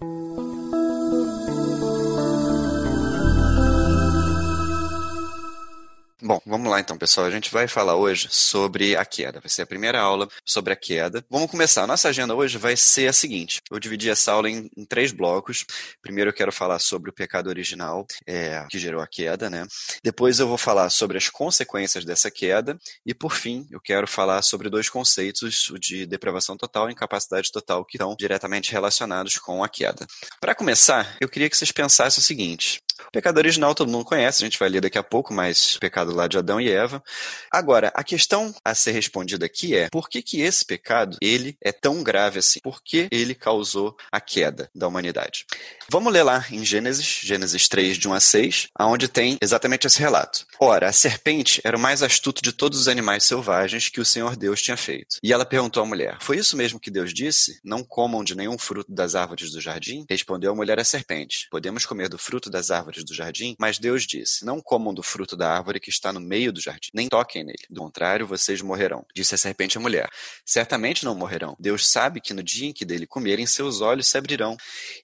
Thank you. Bom, vamos lá então, pessoal. A gente vai falar hoje sobre a queda. Vai ser a primeira aula sobre a queda. Vamos começar. Nossa agenda hoje vai ser a seguinte: eu dividi essa aula em, em três blocos. Primeiro eu quero falar sobre o pecado original, é, que gerou a queda, né? Depois eu vou falar sobre as consequências dessa queda. E por fim, eu quero falar sobre dois conceitos, o de depravação total e incapacidade total, que estão diretamente relacionados com a queda. Para começar, eu queria que vocês pensassem o seguinte: o pecado original todo mundo conhece, a gente vai ler daqui a pouco, mas o pecado lá de Adão e Eva. Agora, a questão a ser respondida aqui é: por que que esse pecado, ele é tão grave assim? Por que ele causou a queda da humanidade? Vamos ler lá em Gênesis, Gênesis 3, de 1 a 6, aonde tem exatamente esse relato. Ora, a serpente era o mais astuto de todos os animais selvagens que o Senhor Deus tinha feito. E ela perguntou à mulher: Foi isso mesmo que Deus disse? Não comam de nenhum fruto das árvores do jardim? Respondeu a mulher à serpente: Podemos comer do fruto das árvores do jardim? Mas Deus disse: Não comam do fruto da árvore que está no meio do jardim, nem toquem nele. Do contrário, vocês morrerão. Disse a serpente à mulher: Certamente não morrerão. Deus sabe que no dia em que dele comerem, seus olhos se abrirão,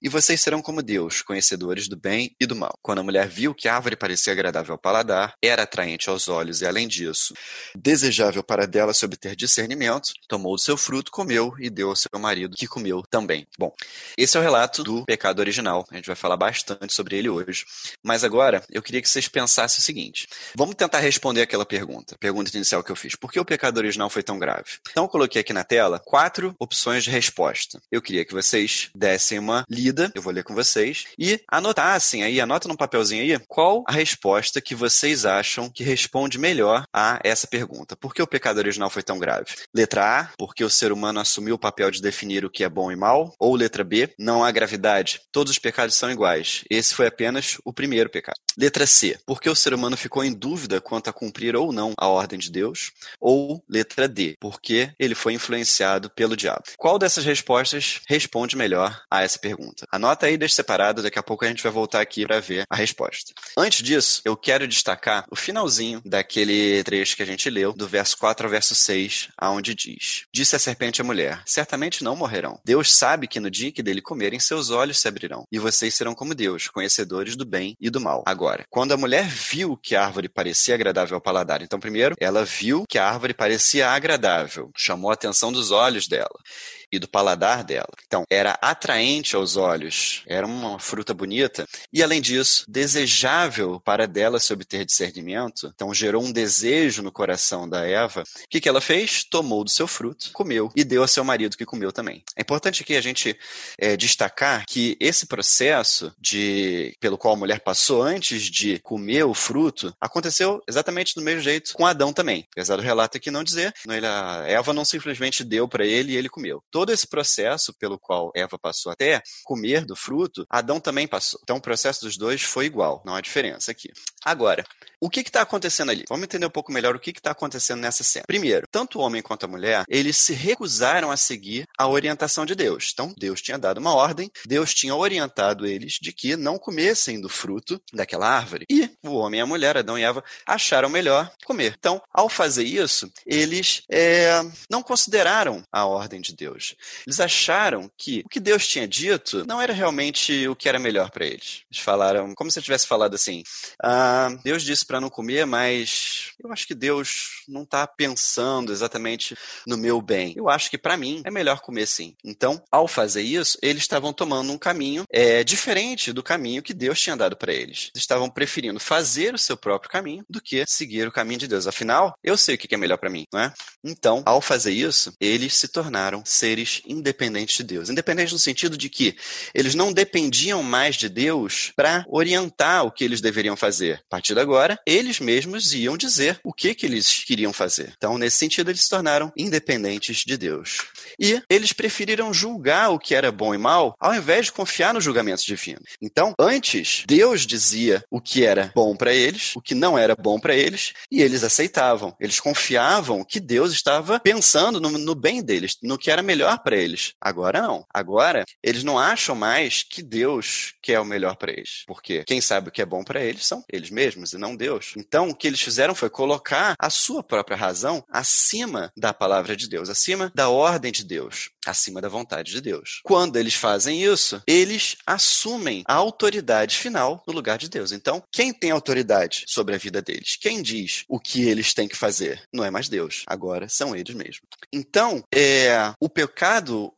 e vocês serão como Deus, conhecedores do bem e do mal. Quando a mulher viu que a árvore parecia agradável ao paladar, era atraente aos olhos e, além disso, desejável para dela se obter discernimento, tomou do seu fruto, comeu e deu ao seu marido, que comeu também. Bom, esse é o relato do pecado original. A gente vai falar bastante sobre ele hoje. Mas agora, eu queria que vocês pensassem o seguinte: vamos tentar responder aquela pergunta, pergunta inicial que eu fiz. Por que o pecado original foi tão grave? Então, eu coloquei aqui na tela quatro opções de resposta. Eu queria que vocês dessem uma lida, eu vou ler com vocês, e anotassem aí, anota num papelzinho aí, qual a resposta que vocês acham que responde melhor a essa pergunta. Por que o pecado original foi tão grave? Letra A, porque o ser humano assumiu o papel de definir o que é bom e mal. Ou letra B, não há gravidade. Todos os pecados são iguais. Esse foi apenas o primeiro pecado. Letra C, porque o ser humano ficou em dúvida quanto a cumprir ou não a ordem de Deus. Ou letra D, porque ele foi influenciado pelo diabo. Qual dessas respostas responde melhor a essa pergunta? Anota aí, deixa separado, daqui a pouco a gente vai voltar aqui para ver a resposta. Antes disso, eu quero destacar o finalzinho daquele trecho que a gente leu, do verso 4 ao verso 6, aonde diz: Disse a serpente à mulher: Certamente não morrerão. Deus sabe que no dia que dele comerem, seus olhos se abrirão, e vocês serão como Deus, conhecedores do bem e do mal. Agora, quando a mulher viu que a árvore parecia agradável ao paladar, então primeiro, ela viu que a árvore parecia agradável, chamou a atenção dos olhos dela e do paladar dela. Então, era atraente aos olhos, era uma fruta bonita e, além disso, desejável para dela se obter discernimento. Então, gerou um desejo no coração da Eva. O que, que ela fez? Tomou do seu fruto, comeu e deu ao seu marido que comeu também. É importante aqui a gente é, destacar que esse processo de pelo qual a mulher passou antes de comer o fruto aconteceu exatamente do mesmo jeito com Adão também. Apesar do relato aqui não dizer, a Eva não simplesmente deu para ele e ele comeu todo esse processo pelo qual Eva passou até comer do fruto, Adão também passou. Então o processo dos dois foi igual, não há diferença aqui. Agora, o que está acontecendo ali? Vamos entender um pouco melhor o que está acontecendo nessa cena. Primeiro, tanto o homem quanto a mulher, eles se recusaram a seguir a orientação de Deus. Então, Deus tinha dado uma ordem, Deus tinha orientado eles de que não comessem do fruto daquela árvore. E o homem e a mulher, Adão e Eva, acharam melhor comer. Então, ao fazer isso, eles é, não consideraram a ordem de Deus. Eles acharam que o que Deus tinha dito não era realmente o que era melhor para eles. Eles falaram, como se eu tivesse falado assim: ah, Deus disse para não comer, mas eu acho que Deus não está pensando exatamente no meu bem. Eu acho que para mim é melhor comer sim. Então, ao fazer isso, eles estavam tomando um caminho é, diferente do caminho que Deus tinha dado para eles. Eles estavam preferindo fazer o seu próprio caminho do que seguir o caminho de Deus. Afinal, eu sei o que é melhor para mim, não é? Então, ao fazer isso, eles se tornaram seres seres independentes de Deus. Independentes no sentido de que eles não dependiam mais de Deus para orientar o que eles deveriam fazer. A partir de agora, eles mesmos iam dizer o que, que eles queriam fazer. Então, nesse sentido, eles se tornaram independentes de Deus. E eles preferiram julgar o que era bom e mal ao invés de confiar no julgamento divino. Então, antes, Deus dizia o que era bom para eles, o que não era bom para eles, e eles aceitavam. Eles confiavam que Deus estava pensando no, no bem deles, no que era melhor para eles. Agora não. Agora eles não acham mais que Deus quer o melhor para eles, porque quem sabe o que é bom para eles são eles mesmos e não Deus. Então o que eles fizeram foi colocar a sua própria razão acima da palavra de Deus, acima da ordem de Deus, acima da vontade de Deus. Quando eles fazem isso, eles assumem a autoridade final no lugar de Deus. Então, quem tem autoridade sobre a vida deles? Quem diz o que eles têm que fazer? Não é mais Deus. Agora são eles mesmos. Então, é, o pecado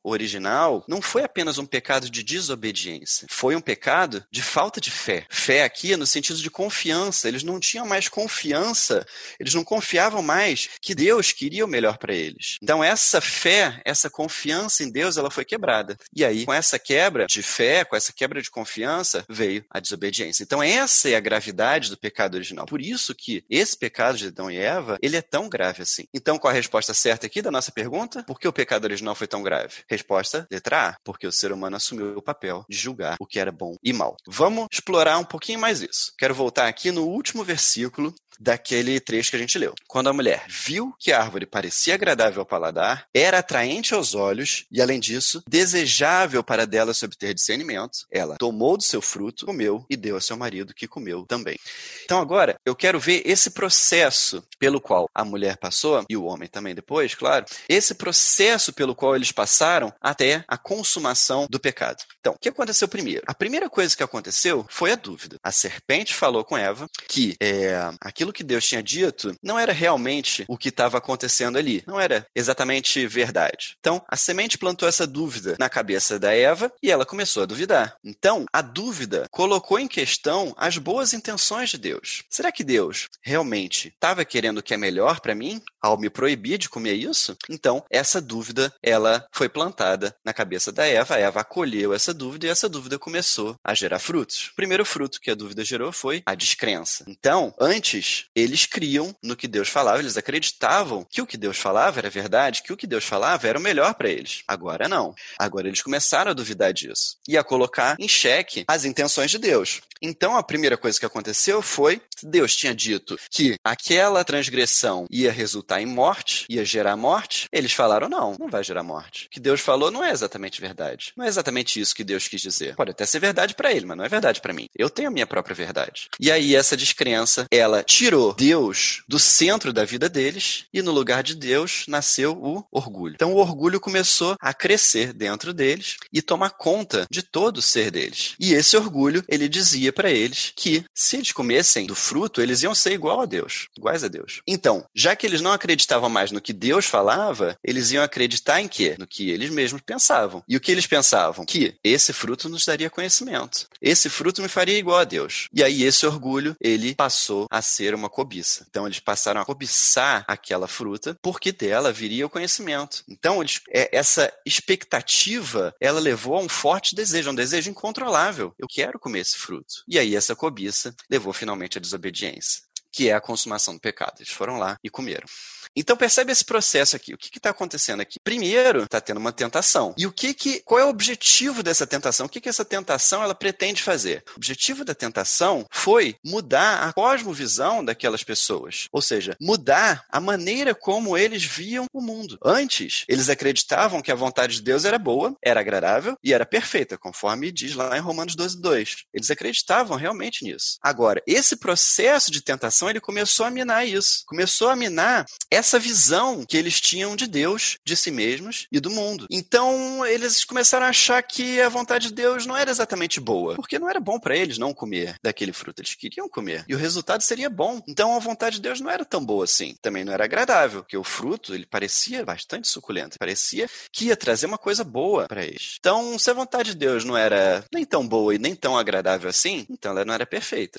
original não foi apenas um pecado de desobediência, foi um pecado de falta de fé. Fé aqui no sentido de confiança. Eles não tinham mais confiança, eles não confiavam mais que Deus queria o melhor para eles. Então, essa fé, essa confiança em Deus, ela foi quebrada. E aí, com essa quebra de fé, com essa quebra de confiança, veio a desobediência. Então, essa é a gravidade do pecado original. Por isso que esse pecado de Adão e Eva, ele é tão grave assim. Então, qual a resposta certa aqui da nossa pergunta? Por que o pecado original foi tão grave? Resposta letra A, porque o ser humano assumiu o papel de julgar o que era bom e mal. Vamos explorar um pouquinho mais isso. Quero voltar aqui no último versículo daquele trecho que a gente leu. Quando a mulher viu que a árvore parecia agradável ao paladar, era atraente aos olhos e, além disso, desejável para dela se obter discernimento, ela tomou do seu fruto, comeu e deu a seu marido, que comeu também. Então, agora, eu quero ver esse processo pelo qual a mulher passou, e o homem também depois, claro, esse processo pelo qual eles passaram até a consumação do pecado. Então, o que aconteceu primeiro? A primeira coisa que aconteceu foi a dúvida. A serpente falou com Eva que é, aquilo aquilo que Deus tinha dito não era realmente o que estava acontecendo ali, não era exatamente verdade. Então, a semente plantou essa dúvida na cabeça da Eva e ela começou a duvidar. Então, a dúvida colocou em questão as boas intenções de Deus. Será que Deus realmente estava querendo o que é melhor para mim ao me proibir de comer isso? Então, essa dúvida, ela foi plantada na cabeça da Eva, a Eva acolheu essa dúvida e essa dúvida começou a gerar frutos. O primeiro fruto que a dúvida gerou foi a descrença. Então, antes eles criam no que Deus falava, eles acreditavam que o que Deus falava era verdade, que o que Deus falava era o melhor para eles. Agora não. Agora eles começaram a duvidar disso e a colocar em xeque as intenções de Deus. Então a primeira coisa que aconteceu foi Deus tinha dito que aquela transgressão ia resultar em morte, ia gerar morte. Eles falaram não, não vai gerar morte. O que Deus falou não é exatamente verdade. Não é exatamente isso que Deus quis dizer. Pode até ser verdade para ele, mas não é verdade para mim. Eu tenho a minha própria verdade. E aí essa descrença, ela tirou Deus do centro da vida deles e no lugar de Deus nasceu o orgulho. Então o orgulho começou a crescer dentro deles e tomar conta de todo o ser deles. E esse orgulho, ele dizia para eles que se eles comessem do fruto, eles iam ser igual a Deus, iguais a Deus. Então, já que eles não acreditavam mais no que Deus falava, eles iam acreditar em quê? No que eles mesmos pensavam. E o que eles pensavam? Que esse fruto nos daria conhecimento. Esse fruto me faria igual a Deus. E aí esse orgulho, ele passou a ser uma cobiça. Então eles passaram a cobiçar aquela fruta porque dela viria o conhecimento. Então eles, é, essa expectativa ela levou a um forte desejo, um desejo incontrolável. Eu quero comer esse fruto. E aí essa cobiça levou finalmente à desobediência, que é a consumação do pecado. Eles foram lá e comeram. Então percebe esse processo aqui. O que está acontecendo aqui? Primeiro, está tendo uma tentação. E o que que, qual é o objetivo dessa tentação? O que que essa tentação ela pretende fazer? O objetivo da tentação foi mudar a cosmovisão daquelas pessoas, ou seja, mudar a maneira como eles viam o mundo. Antes, eles acreditavam que a vontade de Deus era boa, era agradável e era perfeita, conforme diz lá em Romanos 12, 2. Eles acreditavam realmente nisso. Agora, esse processo de tentação ele começou a minar isso, começou a minar essa visão que eles tinham de Deus, de si mesmos e do mundo. Então, eles começaram a achar que a vontade de Deus não era exatamente boa, porque não era bom para eles não comer daquele fruto, eles queriam comer. E o resultado seria bom. Então, a vontade de Deus não era tão boa assim. Também não era agradável, porque o fruto, ele parecia bastante suculento, parecia que ia trazer uma coisa boa para eles. Então, se a vontade de Deus não era nem tão boa e nem tão agradável assim, então ela não era perfeita.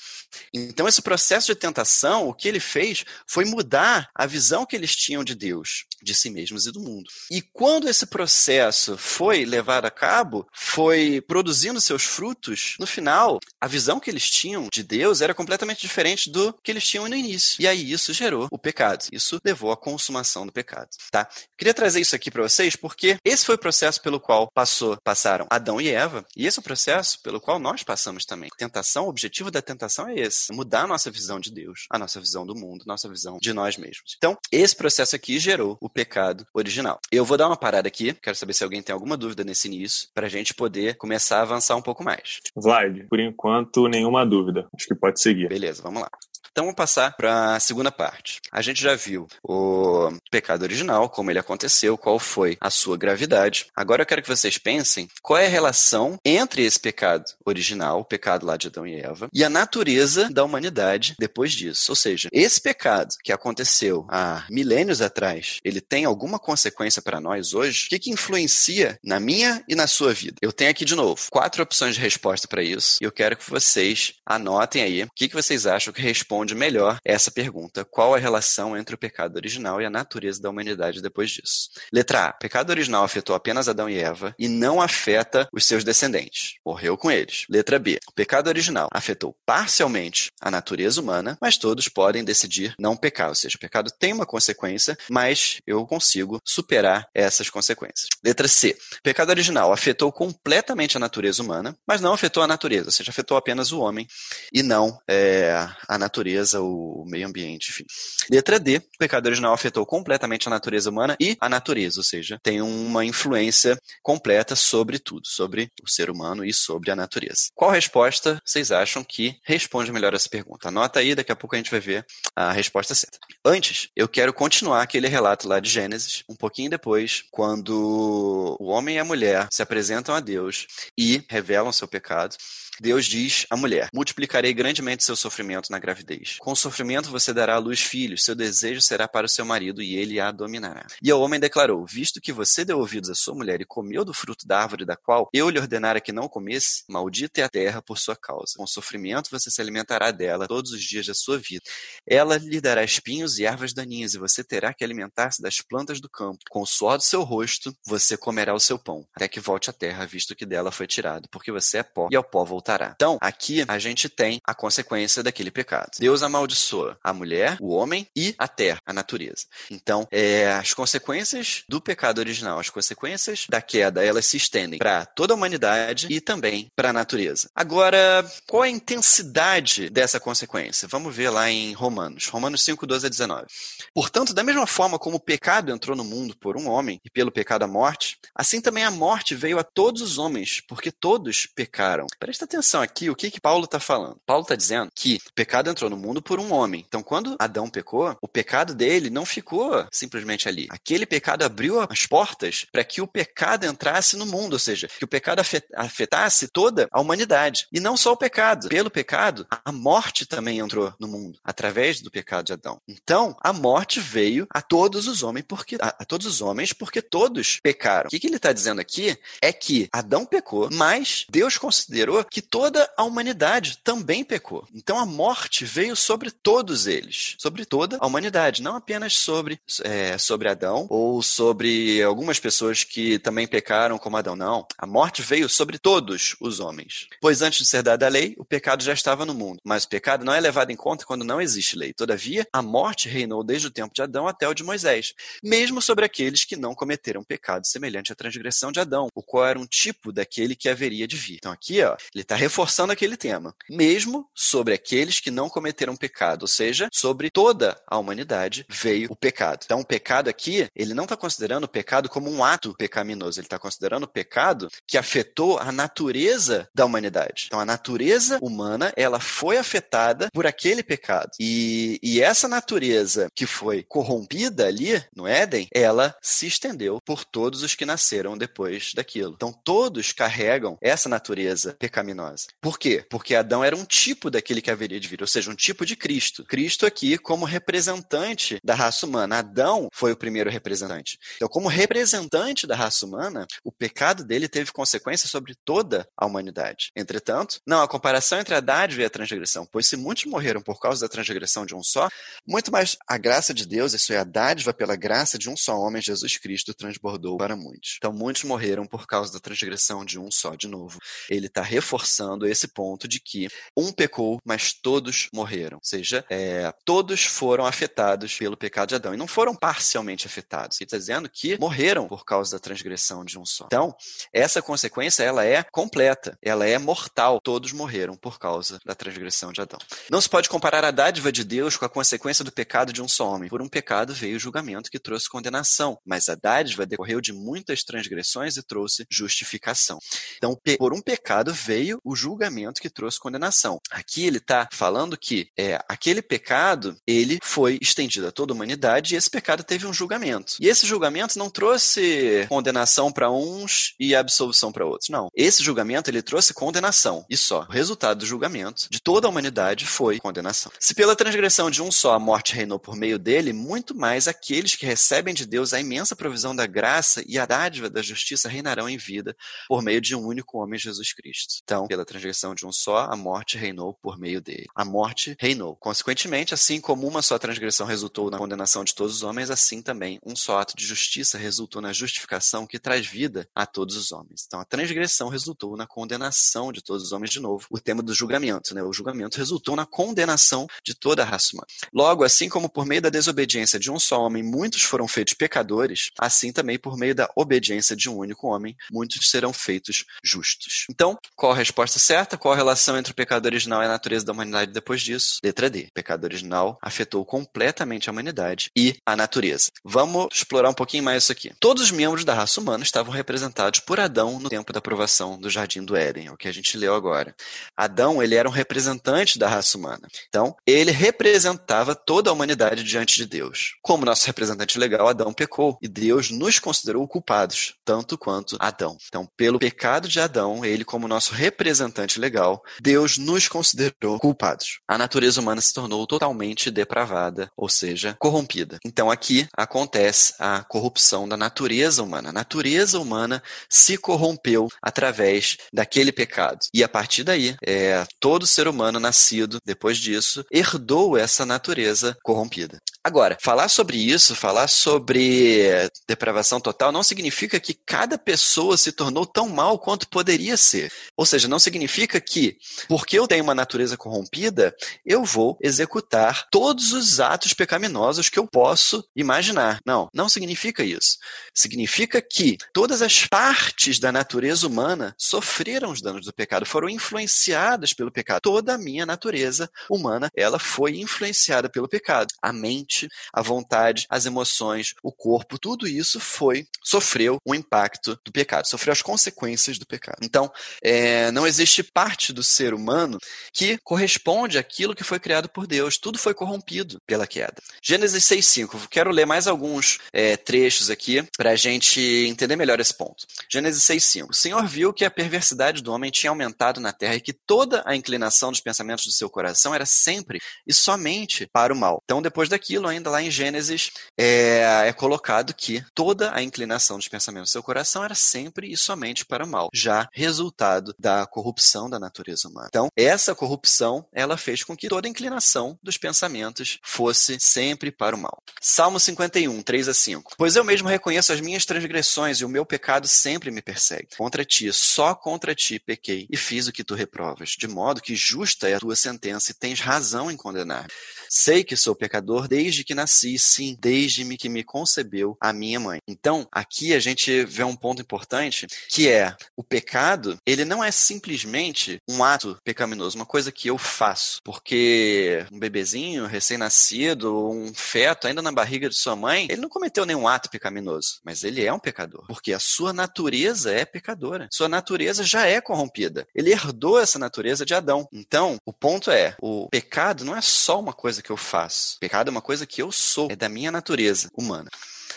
Então, esse processo de tentação, o que ele fez foi mudar a visão que eles tinham de Deus. De si mesmos e do mundo. E quando esse processo foi levado a cabo, foi produzindo seus frutos, no final, a visão que eles tinham de Deus era completamente diferente do que eles tinham no início. E aí isso gerou o pecado. Isso levou à consumação do pecado, tá? Queria trazer isso aqui para vocês porque esse foi o processo pelo qual passou, passaram Adão e Eva, e esse é o processo pelo qual nós passamos também. Tentação, o objetivo da tentação é esse, mudar a nossa visão de Deus, a nossa visão do mundo, nossa visão de nós mesmos. Então, esse processo aqui gerou o pecado original. Eu vou dar uma parada aqui, quero saber se alguém tem alguma dúvida nesse início, para a gente poder começar a avançar um pouco mais. Vlad, por enquanto, nenhuma dúvida. Acho que pode seguir. Beleza, vamos lá. Então vamos passar para a segunda parte. A gente já viu o pecado original, como ele aconteceu, qual foi a sua gravidade. Agora eu quero que vocês pensem qual é a relação entre esse pecado original, o pecado lá de Adão e Eva, e a natureza da humanidade depois disso. Ou seja, esse pecado que aconteceu há milênios atrás, ele tem alguma consequência para nós hoje? O que, que influencia na minha e na sua vida? Eu tenho aqui de novo quatro opções de resposta para isso e eu quero que vocês anotem aí o que, que vocês acham que responde responde melhor essa pergunta: qual a relação entre o pecado original e a natureza da humanidade depois disso? Letra A: pecado original afetou apenas Adão e Eva e não afeta os seus descendentes. Morreu com eles. Letra B: o pecado original afetou parcialmente a natureza humana, mas todos podem decidir não pecar. Ou seja, o pecado tem uma consequência, mas eu consigo superar essas consequências. Letra C: o pecado original afetou completamente a natureza humana, mas não afetou a natureza, ou seja, afetou apenas o homem e não é, a natureza natureza, o meio ambiente, enfim. Letra D, o pecado original afetou completamente a natureza humana e a natureza, ou seja, tem uma influência completa sobre tudo, sobre o ser humano e sobre a natureza. Qual resposta vocês acham que responde melhor essa pergunta? Anota aí, daqui a pouco a gente vai ver a resposta certa. Antes, eu quero continuar aquele relato lá de Gênesis, um pouquinho depois, quando o homem e a mulher se apresentam a Deus e revelam seu pecado. Deus diz à mulher: Multiplicarei grandemente seu sofrimento na gravidez. Com o sofrimento você dará à luz filhos, seu desejo será para o seu marido e ele a dominará. E ao homem declarou: Visto que você deu ouvidos à sua mulher e comeu do fruto da árvore da qual eu lhe ordenara que não comesse, maldita é a terra por sua causa. Com sofrimento você se alimentará dela todos os dias da sua vida. Ela lhe dará espinhos e ervas daninhas, e você terá que alimentar-se das plantas do campo. Com o suor do seu rosto você comerá o seu pão, até que volte à terra, visto que dela foi tirado, porque você é pó, e ao pó voltará Então, aqui a gente tem a consequência daquele pecado. Deus amaldiçoa a mulher, o homem e a terra, a natureza. Então, é, as consequências do pecado original, as consequências da queda, elas se estendem para toda a humanidade e também para a natureza. Agora, qual a intensidade dessa consequência? Vamos ver lá em Romanos. Romanos 5, 12 a 19. Portanto, da mesma forma como o pecado entrou no mundo por um homem e pelo pecado a morte, assim também a morte veio a todos os homens, porque todos pecaram. Presta atenção atenção aqui o que, que Paulo está falando. Paulo está dizendo que o pecado entrou no mundo por um homem. Então, quando Adão pecou, o pecado dele não ficou simplesmente ali. Aquele pecado abriu as portas para que o pecado entrasse no mundo, ou seja, que o pecado afetasse toda a humanidade. E não só o pecado. Pelo pecado, a morte também entrou no mundo, através do pecado de Adão. Então, a morte veio a todos os homens porque a, a todos os homens porque todos pecaram. O que, que ele está dizendo aqui é que Adão pecou, mas Deus considerou que toda a humanidade também pecou. Então a morte veio sobre todos eles, sobre toda a humanidade, não apenas sobre, é, sobre Adão ou sobre algumas pessoas que também pecaram como Adão, não. A morte veio sobre todos os homens. Pois antes de ser dada a lei, o pecado já estava no mundo, mas o pecado não é levado em conta quando não existe lei. Todavia, a morte reinou desde o tempo de Adão até o de Moisés, mesmo sobre aqueles que não cometeram pecado semelhante à transgressão de Adão, o qual era um tipo daquele que haveria de vir. Então aqui, ó, ele está reforçando aquele tema, mesmo sobre aqueles que não cometeram pecado, ou seja, sobre toda a humanidade veio o pecado. Então, o pecado aqui, ele não está considerando o pecado como um ato pecaminoso, ele está considerando o pecado que afetou a natureza da humanidade. Então, a natureza humana, ela foi afetada por aquele pecado. E, e essa natureza que foi corrompida ali no Éden, ela se estendeu por todos os que nasceram depois daquilo. Então, todos carregam essa natureza pecaminosa. Por quê? Porque Adão era um tipo daquele que haveria de vir, ou seja, um tipo tipo de Cristo. Cristo aqui como representante da raça humana. Adão foi o primeiro representante. Então, como representante da raça humana, o pecado dele teve consequências sobre toda a humanidade. Entretanto, não, a comparação entre a dádiva e a transgressão, pois se muitos morreram por causa da transgressão de um só, muito mais a graça de Deus, isso é a dádiva pela graça de um só homem, Jesus Cristo, transbordou para muitos. Então, muitos morreram por causa da transgressão de um só, de novo. Ele está reforçando esse ponto de que um pecou, mas todos morreram. Ou seja, é, todos foram afetados pelo pecado de Adão. E não foram parcialmente afetados. Ele está dizendo que morreram por causa da transgressão de um só. Então, essa consequência, ela é completa. Ela é mortal. Todos morreram por causa da transgressão de Adão. Não se pode comparar a dádiva de Deus com a consequência do pecado de um só homem. Por um pecado veio o julgamento que trouxe condenação. Mas a dádiva decorreu de muitas transgressões e trouxe justificação. Então, por um pecado veio o julgamento que trouxe condenação. Aqui ele está falando que é, aquele pecado ele foi estendido a toda a humanidade e esse pecado teve um julgamento. E esse julgamento não trouxe condenação para uns e absolvição para outros. Não. Esse julgamento ele trouxe condenação e só. O resultado do julgamento de toda a humanidade foi condenação. Se pela transgressão de um só a morte reinou por meio dele, muito mais aqueles que recebem de Deus a imensa provisão da graça e a dádiva da justiça reinarão em vida por meio de um único homem, Jesus Cristo. Então, pela transgressão de um só, a morte reinou por meio dele. A morte reinou. Consequentemente, assim como uma só transgressão resultou na condenação de todos os homens, assim também um só ato de justiça resultou na justificação que traz vida a todos os homens. Então, a transgressão resultou na condenação de todos os homens de novo. O tema do julgamento, né? O julgamento resultou na condenação de toda a raça humana. Logo, assim como por meio da desobediência de um só homem muitos foram feitos pecadores, assim também por meio da obediência de um único homem muitos serão feitos justos. Então, qual a resposta certa? Qual a relação entre o pecado original e a natureza da humanidade depois disso? Letra D. O pecado original afetou completamente a humanidade e a natureza. Vamos explorar um pouquinho mais isso aqui. Todos os membros da raça humana estavam representados por Adão no tempo da aprovação do Jardim do Éden, é o que a gente leu agora. Adão, ele era um representante da raça humana. Então, ele representava toda a humanidade diante de Deus. Como nosso representante legal, Adão pecou e Deus nos considerou culpados, tanto quanto Adão. Então, pelo pecado de Adão, ele como nosso representante legal, Deus nos considerou culpados. A natureza humana se tornou totalmente depravada, ou seja, corrompida. Então, aqui acontece a corrupção da natureza humana. A natureza humana se corrompeu através daquele pecado. E a partir daí, é, todo ser humano nascido depois disso herdou essa natureza corrompida. Agora, falar sobre isso, falar sobre depravação total, não significa que cada pessoa se tornou tão mal quanto poderia ser. Ou seja, não significa que, porque eu tenho uma natureza corrompida, eu vou executar todos os atos pecaminosos que eu posso imaginar. Não, não significa isso. Significa que todas as partes da natureza humana sofreram os danos do pecado, foram influenciadas pelo pecado. Toda a minha natureza humana, ela foi influenciada pelo pecado. A mente a vontade, as emoções, o corpo, tudo isso foi, sofreu o impacto do pecado, sofreu as consequências do pecado. Então, é, não existe parte do ser humano que corresponde àquilo que foi criado por Deus. Tudo foi corrompido pela queda. Gênesis 6,5. Quero ler mais alguns é, trechos aqui para a gente entender melhor esse ponto. Gênesis 6,5. O Senhor viu que a perversidade do homem tinha aumentado na terra e que toda a inclinação dos pensamentos do seu coração era sempre e somente para o mal. Então, depois daquilo, aquilo, ainda lá em Gênesis, é, é colocado que toda a inclinação dos pensamentos do seu coração era sempre e somente para o mal, já resultado da corrupção da natureza humana. Então, essa corrupção, ela fez com que toda a inclinação dos pensamentos fosse sempre para o mal. Salmo 51, 3 a 5. Pois eu mesmo reconheço as minhas transgressões e o meu pecado sempre me persegue. Contra ti, só contra ti pequei e fiz o que tu reprovas, de modo que justa é a tua sentença e tens razão em condenar. Sei que sou pecador desde que nasci, sim, desde que me concebeu a minha mãe. Então, aqui a gente vê um ponto importante, que é o pecado, ele não é simplesmente um ato pecaminoso, uma coisa que eu faço, porque um bebezinho recém-nascido, um feto ainda na barriga de sua mãe, ele não cometeu nenhum ato pecaminoso, mas ele é um pecador, porque a sua natureza é pecadora. Sua natureza já é corrompida. Ele herdou essa natureza de Adão. Então, o ponto é, o pecado não é só uma coisa coisa que eu faço. Pecado é uma coisa que eu sou, é da minha natureza humana.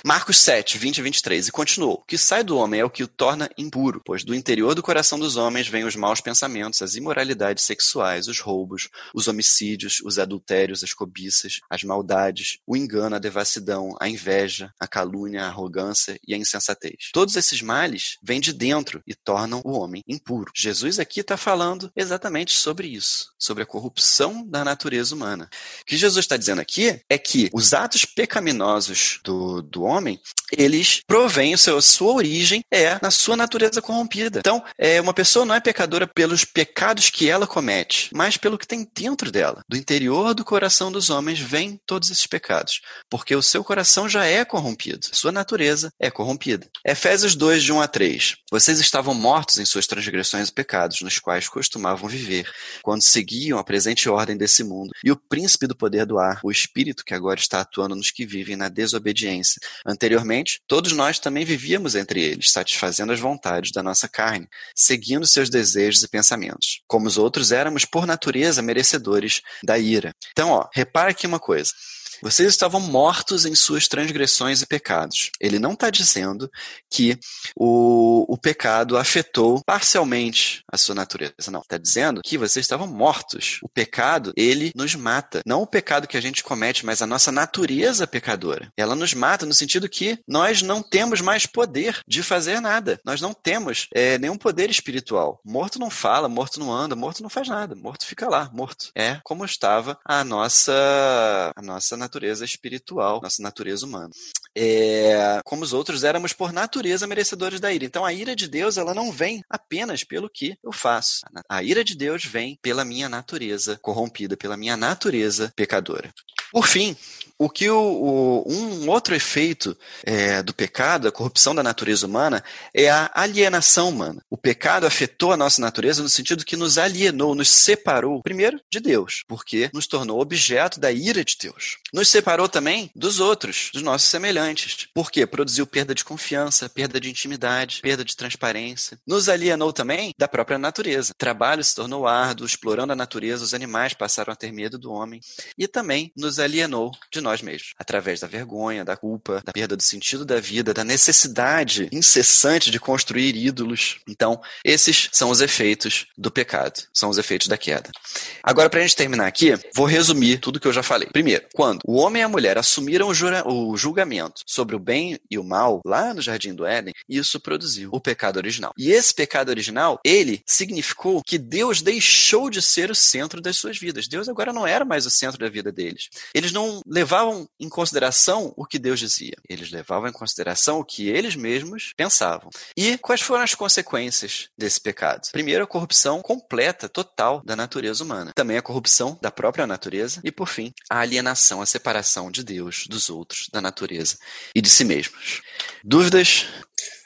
Marcos 7, 20 e 23. E continuou: O que sai do homem é o que o torna impuro, pois do interior do coração dos homens vêm os maus pensamentos, as imoralidades sexuais, os roubos, os homicídios, os adultérios, as cobiças, as maldades, o engano, a devassidão, a inveja, a calúnia, a arrogância e a insensatez. Todos esses males vêm de dentro e tornam o homem impuro. Jesus aqui está falando exatamente sobre isso, sobre a corrupção da natureza humana. O que Jesus está dizendo aqui é que os atos pecaminosos do, do homem, eles provêm, a sua origem é na sua natureza corrompida. Então, é, uma pessoa não é pecadora pelos pecados que ela comete, mas pelo que tem dentro dela. Do interior do coração dos homens vêm todos esses pecados, porque o seu coração já é corrompido, sua natureza é corrompida. Efésios 2, de 1 a 3. Vocês estavam mortos em suas transgressões e pecados, nos quais costumavam viver, quando seguiam a presente ordem desse mundo, e o príncipe do poder do ar, o espírito que agora está atuando nos que vivem na desobediência. Anteriormente, todos nós também vivíamos entre eles, satisfazendo as vontades da nossa carne, seguindo seus desejos e pensamentos. Como os outros, éramos por natureza merecedores da ira. Então, ó, repara aqui uma coisa. Vocês estavam mortos em suas transgressões e pecados. Ele não está dizendo que o, o pecado afetou parcialmente a sua natureza. Não. Está dizendo que vocês estavam mortos. O pecado, ele nos mata. Não o pecado que a gente comete, mas a nossa natureza pecadora. Ela nos mata no sentido que nós não temos mais poder de fazer nada. Nós não temos é, nenhum poder espiritual. Morto não fala, morto não anda, morto não faz nada. Morto fica lá, morto. É como estava a nossa, a nossa natureza natureza espiritual, nossa natureza humana. É, como os outros éramos por natureza merecedores da ira. Então a ira de Deus ela não vem apenas pelo que eu faço. A ira de Deus vem pela minha natureza corrompida, pela minha natureza pecadora. Por fim, o que o, o, um outro efeito é, do pecado, a corrupção da natureza humana, é a alienação humana. O pecado afetou a nossa natureza no sentido que nos alienou, nos separou, primeiro, de Deus, porque nos tornou objeto da ira de Deus. Nos separou também dos outros, dos nossos semelhantes. porque Produziu perda de confiança, perda de intimidade, perda de transparência. Nos alienou também da própria natureza. O trabalho se tornou árduo, explorando a natureza, os animais passaram a ter medo do homem. E também nos alienou de nós mesmos, através da vergonha, da culpa, da perda do sentido da vida, da necessidade incessante de construir ídolos. Então, esses são os efeitos do pecado, são os efeitos da queda. Agora, para a gente terminar aqui, vou resumir tudo que eu já falei. Primeiro, quando o homem e a mulher assumiram o julgamento sobre o bem e o mal lá no Jardim do Éden, isso produziu o pecado original. E esse pecado original, ele significou que Deus deixou de ser o centro das suas vidas. Deus agora não era mais o centro da vida deles. Eles não levavam em consideração o que Deus dizia. Eles levavam em consideração o que eles mesmos pensavam. E quais foram as consequências desse pecado? Primeiro, a corrupção completa, total da natureza humana. Também a corrupção da própria natureza. E, por fim, a alienação, a separação de Deus, dos outros, da natureza e de si mesmos. Dúvidas?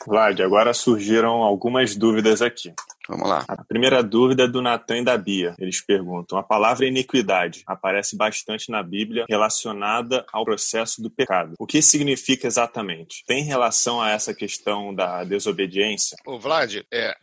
Vlad, agora surgiram algumas dúvidas aqui. Vamos lá. A primeira dúvida é do Natan e da Bia. Eles perguntam: a palavra iniquidade aparece bastante na Bíblia relacionada ao processo do pecado. O que significa exatamente? Tem relação a essa questão da desobediência? Ô, Vlad, é,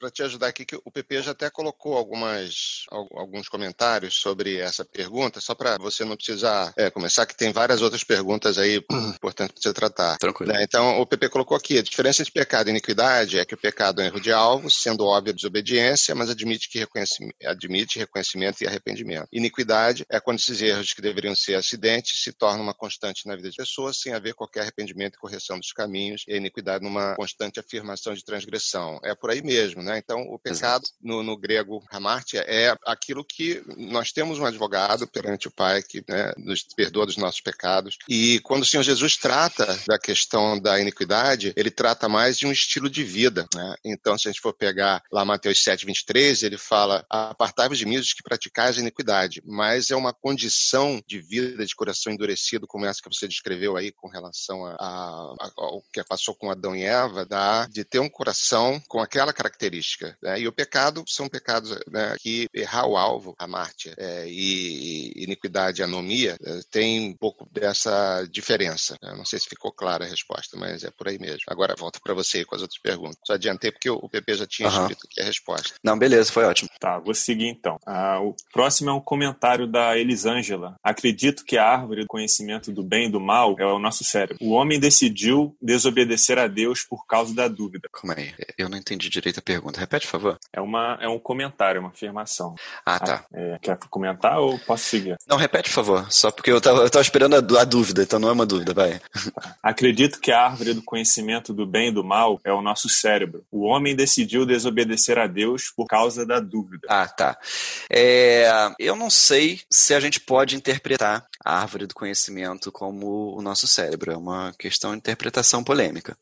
para te ajudar aqui, que o PP já até colocou algumas, alguns comentários sobre essa pergunta, só para você não precisar é, começar, que tem várias outras perguntas aí importantes para você tratar. Tranquilo. Né? Então, o PP colocou aqui: a diferença entre pecado e iniquidade é que o pecado é um erro de alvo, sendo óbvio a desobediência, mas admite, que reconhecimento, admite reconhecimento e arrependimento. Iniquidade é quando esses erros que deveriam ser acidentes se tornam uma constante na vida das pessoas sem haver qualquer arrependimento e correção dos caminhos, e a iniquidade numa constante afirmação de transgressão. É por aí mesmo, né? Então, o pecado, no, no, grego hamartia, é aquilo que nós temos um advogado perante o Pai que né, nos perdoa dos nossos pecados. E quando o Senhor Jesus trata da questão da iniquidade, ele trata mais de um estilo de vida. Né? Então, se a gente for pegar lá Mateus 7, 23, ele fala: Apartai-vos de mim os que praticais a iniquidade. Mas é uma condição de vida, de coração endurecido, como essa que você descreveu aí com relação a, a, a, ao que passou com Adão e Eva, da, de ter um coração com aquela característica. Né? E o pecado são pecados né, que errar o alvo, a mártia, é, e, e iniquidade, anomia, é, tem um pouco dessa diferença. Eu não sei se ficou clara a resposta, mas é por aí mesmo. Agora volto para você com as outras perguntas. Só adiantei porque o PP já tinha uhum. escrito aqui a resposta. Não, beleza, foi ótimo. Tá, vou seguir então. Ah, o próximo é um comentário da Elisângela. Acredito que a árvore do conhecimento do bem e do mal é o nosso cérebro. O homem decidiu desobedecer a Deus por causa da dúvida. Calma aí, eu não entendi direito a pergunta. Repete, por favor. É, uma, é um comentário, uma afirmação. Ah, tá. Ah, é, quer comentar ou posso seguir? Não, repete, por favor. Só porque eu tava, eu tava esperando a, a dúvida, então não é uma dúvida, vai. Acredito que a árvore do conhecimento do bem e do mal é o nosso cérebro. O homem decidiu desobedecer a Deus por causa da dúvida. Ah, tá. É, eu não sei se a gente pode interpretar árvore do conhecimento como o nosso cérebro. É uma questão de interpretação polêmica.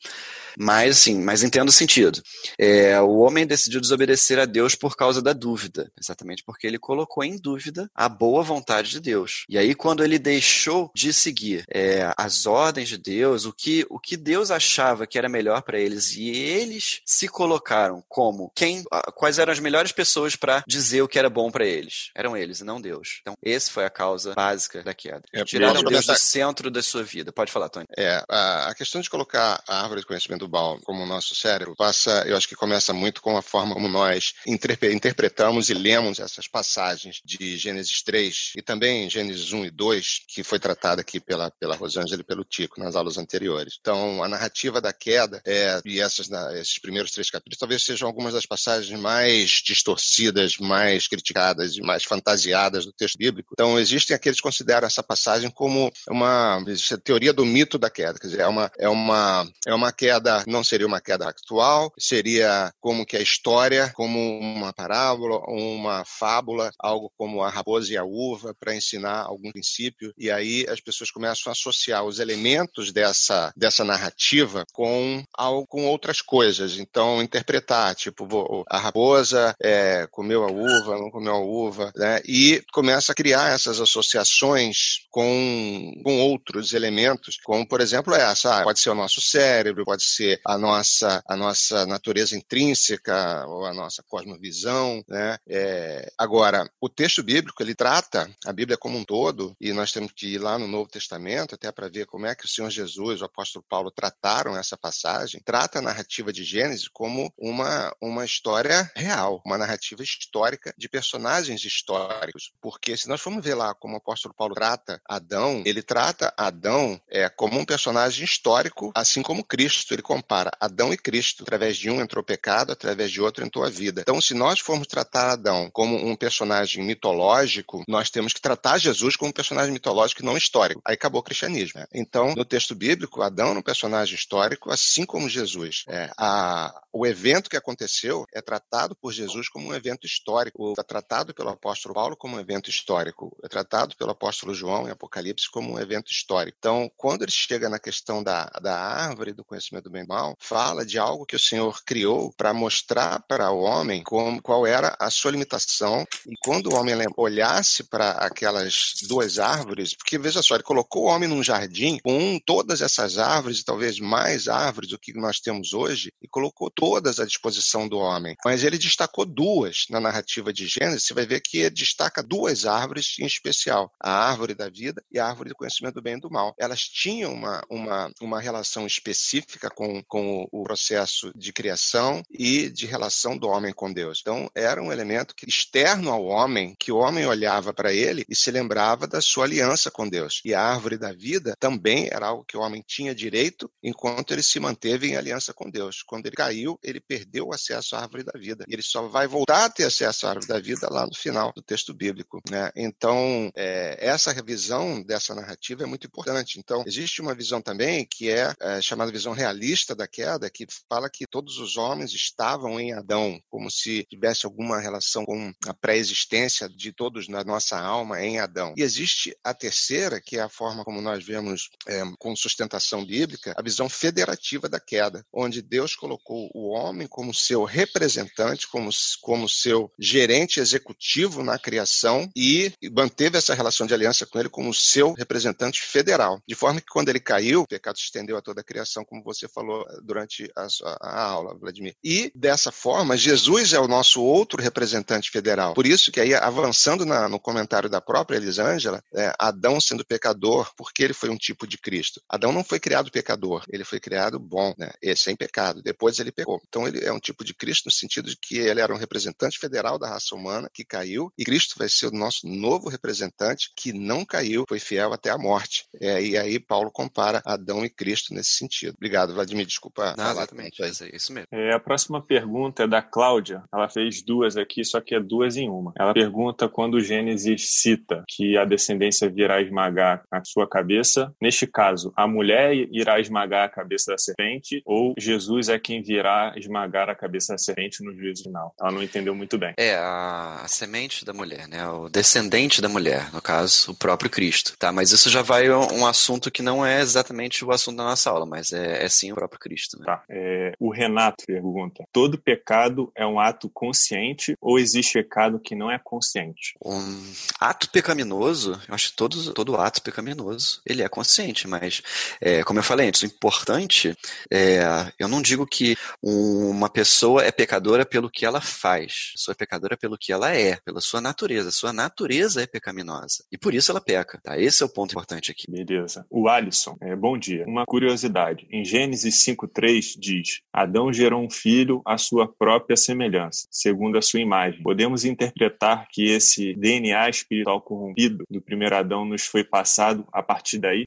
Mas, sim, mas entendo o sentido. É, o homem decidiu desobedecer a Deus por causa da dúvida, exatamente porque ele colocou em dúvida a boa vontade de Deus. E aí, quando ele deixou de seguir é, as ordens de Deus, o que, o que Deus achava que era melhor para eles, e eles se colocaram como quem, quais eram as melhores pessoas para dizer o que era bom para eles? Eram eles, e não Deus. Então, esse foi a causa básica da queda. É, Tiraram Deus do centro da sua vida. Pode falar, Tony. É, a, a questão de colocar a árvore de conhecimento do mal como o nosso cérebro passa, eu acho que começa muito com a forma como nós interpretamos e lemos essas passagens de Gênesis 3 e também Gênesis 1 e 2, que foi tratada aqui pela, pela Rosângela e pelo Tico nas aulas anteriores. Então, a narrativa da queda é, e essas, esses primeiros três capítulos talvez sejam algumas das passagens mais distorcidas, mais criticadas e mais fantasiadas do texto bíblico. Então, existem aqueles que consideram essa passagem como uma teoria do mito da queda, quer dizer, é uma, é uma, é uma queda não seria uma queda actual, seria como que a história, como uma parábola, uma fábula, algo como a raposa e a uva, para ensinar algum princípio. E aí as pessoas começam a associar os elementos dessa, dessa narrativa com, com outras coisas. Então, interpretar, tipo, a raposa é, comeu a uva, não comeu a uva, né? e começa a criar essas associações much com, com outros elementos, como, por exemplo, essa. Ah, pode ser o nosso cérebro, pode ser a nossa, a nossa natureza intrínseca ou a nossa cosmovisão. Né? É, agora, o texto bíblico ele trata a Bíblia como um todo, e nós temos que ir lá no Novo Testamento até para ver como é que o Senhor Jesus, o apóstolo Paulo trataram essa passagem, trata a narrativa de Gênesis como uma, uma história real, uma narrativa histórica de personagens históricos. Porque se nós formos ver lá como o apóstolo Paulo trata Adão, ele trata Adão é, como um personagem histórico, assim como Cristo. Ele compara Adão e Cristo. Através de um entrou pecado, através de outro entrou a vida. Então, se nós formos tratar Adão como um personagem mitológico, nós temos que tratar Jesus como um personagem mitológico e não histórico. Aí acabou o cristianismo. Né? Então, no texto bíblico, Adão é um personagem histórico, assim como Jesus. É, a, o evento que aconteceu é tratado por Jesus como um evento histórico, é tratado pelo apóstolo Paulo como um evento histórico, é tratado pelo apóstolo João Apocalipse como um evento histórico. Então, quando ele chega na questão da, da árvore do conhecimento do bem e mal, fala de algo que o Senhor criou para mostrar para o homem como, qual era a sua limitação. E quando o homem olhasse para aquelas duas árvores, porque veja só, ele colocou o homem num jardim com todas essas árvores, e talvez mais árvores do que nós temos hoje, e colocou todas à disposição do homem. Mas ele destacou duas na narrativa de Gênesis. Você vai ver que ele destaca duas árvores em especial: a árvore da vida e a árvore do conhecimento do bem e do mal. Elas tinham uma, uma, uma relação específica com, com o processo de criação e de relação do homem com Deus. Então, era um elemento que, externo ao homem, que o homem olhava para ele e se lembrava da sua aliança com Deus. E a árvore da vida também era algo que o homem tinha direito enquanto ele se manteve em aliança com Deus. Quando ele caiu, ele perdeu o acesso à árvore da vida. E ele só vai voltar a ter acesso à árvore da vida lá no final do texto bíblico. Né? Então, é, essa revisão dessa narrativa é muito importante. Então, existe uma visão também que é, é chamada visão realista da queda, que fala que todos os homens estavam em Adão, como se tivesse alguma relação com a pré-existência de todos na nossa alma em Adão. E existe a terceira, que é a forma como nós vemos é, com sustentação bíblica, a visão federativa da queda, onde Deus colocou o homem como seu representante, como, como seu gerente executivo na criação e manteve essa relação de aliança com ele como seu representante federal. De forma que quando ele caiu, o pecado se estendeu a toda a criação, como você falou durante a, a aula, Vladimir. E dessa forma, Jesus é o nosso outro representante federal. Por isso que aí, avançando na, no comentário da própria Elisângela, é, Adão sendo pecador, porque ele foi um tipo de Cristo. Adão não foi criado pecador, ele foi criado bom, né? sem pecado. Depois ele pecou. Então ele é um tipo de Cristo no sentido de que ele era um representante federal da raça humana que caiu, e Cristo vai ser o nosso novo representante que não caiu, foi fiel até a morte. É, e aí Paulo compara Adão e Cristo nesse sentido. Obrigado, Vladimir, desculpa. Não, exatamente, é isso mesmo. É, a próxima pergunta é da Cláudia. Ela fez duas aqui, só que é duas em uma. Ela pergunta quando o Gênesis cita que a descendência virá esmagar a sua cabeça. Neste caso, a mulher irá esmagar a cabeça da serpente ou Jesus é quem virá esmagar a cabeça da serpente no juízo final? Ela não entendeu muito bem. É, a, a semente da mulher, né? O descendente da mulher, no caso, o próprio Cristo, tá? Mas isso já vai um, um assunto que não é exatamente o assunto da nossa aula, mas é, é sim o próprio Cristo, né? Tá. É, o Renato pergunta: todo pecado é um ato consciente ou existe pecado que não é consciente? Um ato pecaminoso, eu acho que todo, todo ato pecaminoso, ele é consciente, mas, é, como eu falei antes, o importante é, eu não digo que uma pessoa é pecadora pelo que ela faz, a pessoa é pecadora pelo que ela é, pela sua natureza. Sua natureza é pecaminosa. E por isso ela peca, tá? Esse é o ponto importante aqui. Beleza. O Alisson, é, bom dia. Uma curiosidade. Em Gênesis 5.3 diz, Adão gerou um filho à sua própria semelhança, segundo a sua imagem. Podemos interpretar que esse DNA espiritual corrompido do primeiro Adão nos foi passado a partir daí?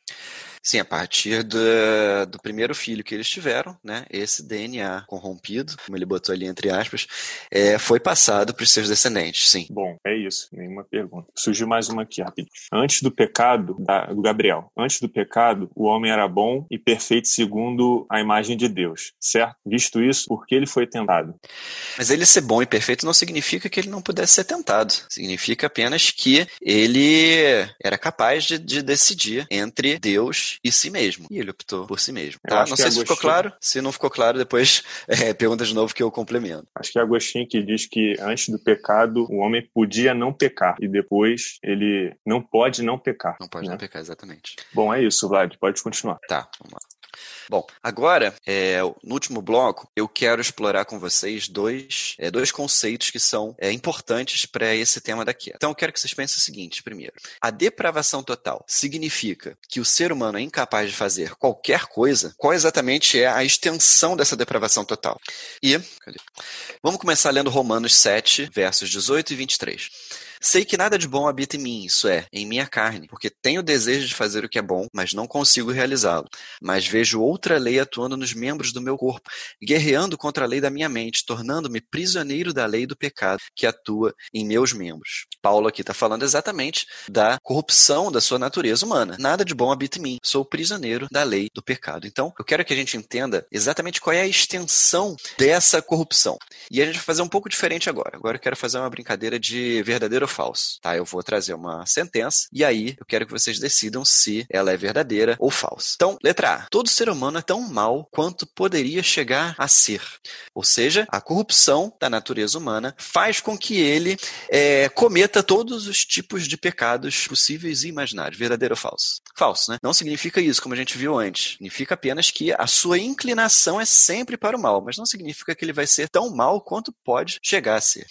Sim, a partir do, do primeiro filho que eles tiveram, né, esse DNA corrompido, como ele botou ali entre aspas, é, foi passado para os seus descendentes, sim. Bom, é isso, nenhuma pergunta. Surgiu mais uma aqui, rápido. Antes do pecado, da, do Gabriel, antes do pecado, o homem era bom e perfeito segundo a imagem de Deus, certo? Visto isso, por que ele foi tentado? Mas ele ser bom e perfeito não significa que ele não pudesse ser tentado. Significa apenas que ele era capaz de, de decidir entre Deus e si mesmo. E ele optou por si mesmo. Tá? Não sei se Agostinho... ficou claro. Se não ficou claro, depois é, pergunta de novo que eu complemento. Acho que é Agostinho que diz que antes do pecado o homem podia não pecar e depois ele não pode não pecar. Não pode né? não pecar, exatamente. Bom, é isso, Vlad. Pode continuar. Tá, vamos lá. Bom, agora, é, no último bloco, eu quero explorar com vocês dois, é, dois conceitos que são é, importantes para esse tema daqui. Então, eu quero que vocês pensem o seguinte: primeiro, a depravação total significa que o ser humano é incapaz de fazer qualquer coisa? Qual exatamente é a extensão dessa depravação total? E, vamos começar lendo Romanos 7, versos 18 e 23. Sei que nada de bom habita em mim, isso é, em minha carne, porque tenho desejo de fazer o que é bom, mas não consigo realizá-lo. Mas vejo outra lei atuando nos membros do meu corpo, guerreando contra a lei da minha mente, tornando-me prisioneiro da lei do pecado que atua em meus membros. Paulo aqui está falando exatamente da corrupção da sua natureza humana. Nada de bom habita em mim, sou prisioneiro da lei do pecado. Então, eu quero que a gente entenda exatamente qual é a extensão dessa corrupção. E a gente vai fazer um pouco diferente agora. Agora eu quero fazer uma brincadeira de verdadeiro falso, tá? Eu vou trazer uma sentença e aí eu quero que vocês decidam se ela é verdadeira ou falsa. Então, letra A. Todo ser humano é tão mal quanto poderia chegar a ser. Ou seja, a corrupção da natureza humana faz com que ele é, cometa todos os tipos de pecados possíveis e imaginários. Verdadeiro ou falso? Falso, né? Não significa isso, como a gente viu antes. Significa apenas que a sua inclinação é sempre para o mal, mas não significa que ele vai ser tão mal quanto pode chegar a ser.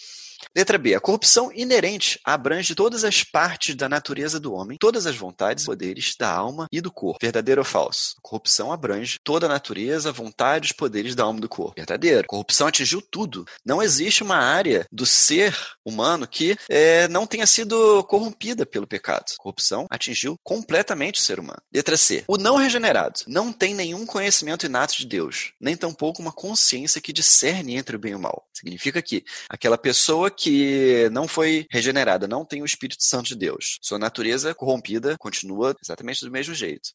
Letra B. A corrupção inerente abrange todas as partes da natureza do homem, todas as vontades poderes da alma e do corpo. Verdadeiro ou falso? A corrupção abrange toda a natureza, vontades poderes da alma e do corpo. Verdadeiro. A corrupção atingiu tudo. Não existe uma área do ser humano que é, não tenha sido corrompida pelo pecado. A corrupção atingiu completamente o ser humano. Letra C. O não regenerado não tem nenhum conhecimento inato de Deus, nem tampouco uma consciência que discerne entre o bem e o mal. Significa que aquela pessoa que não foi regenerada, não tem o Espírito Santo de Deus. Sua natureza corrompida continua exatamente do mesmo jeito.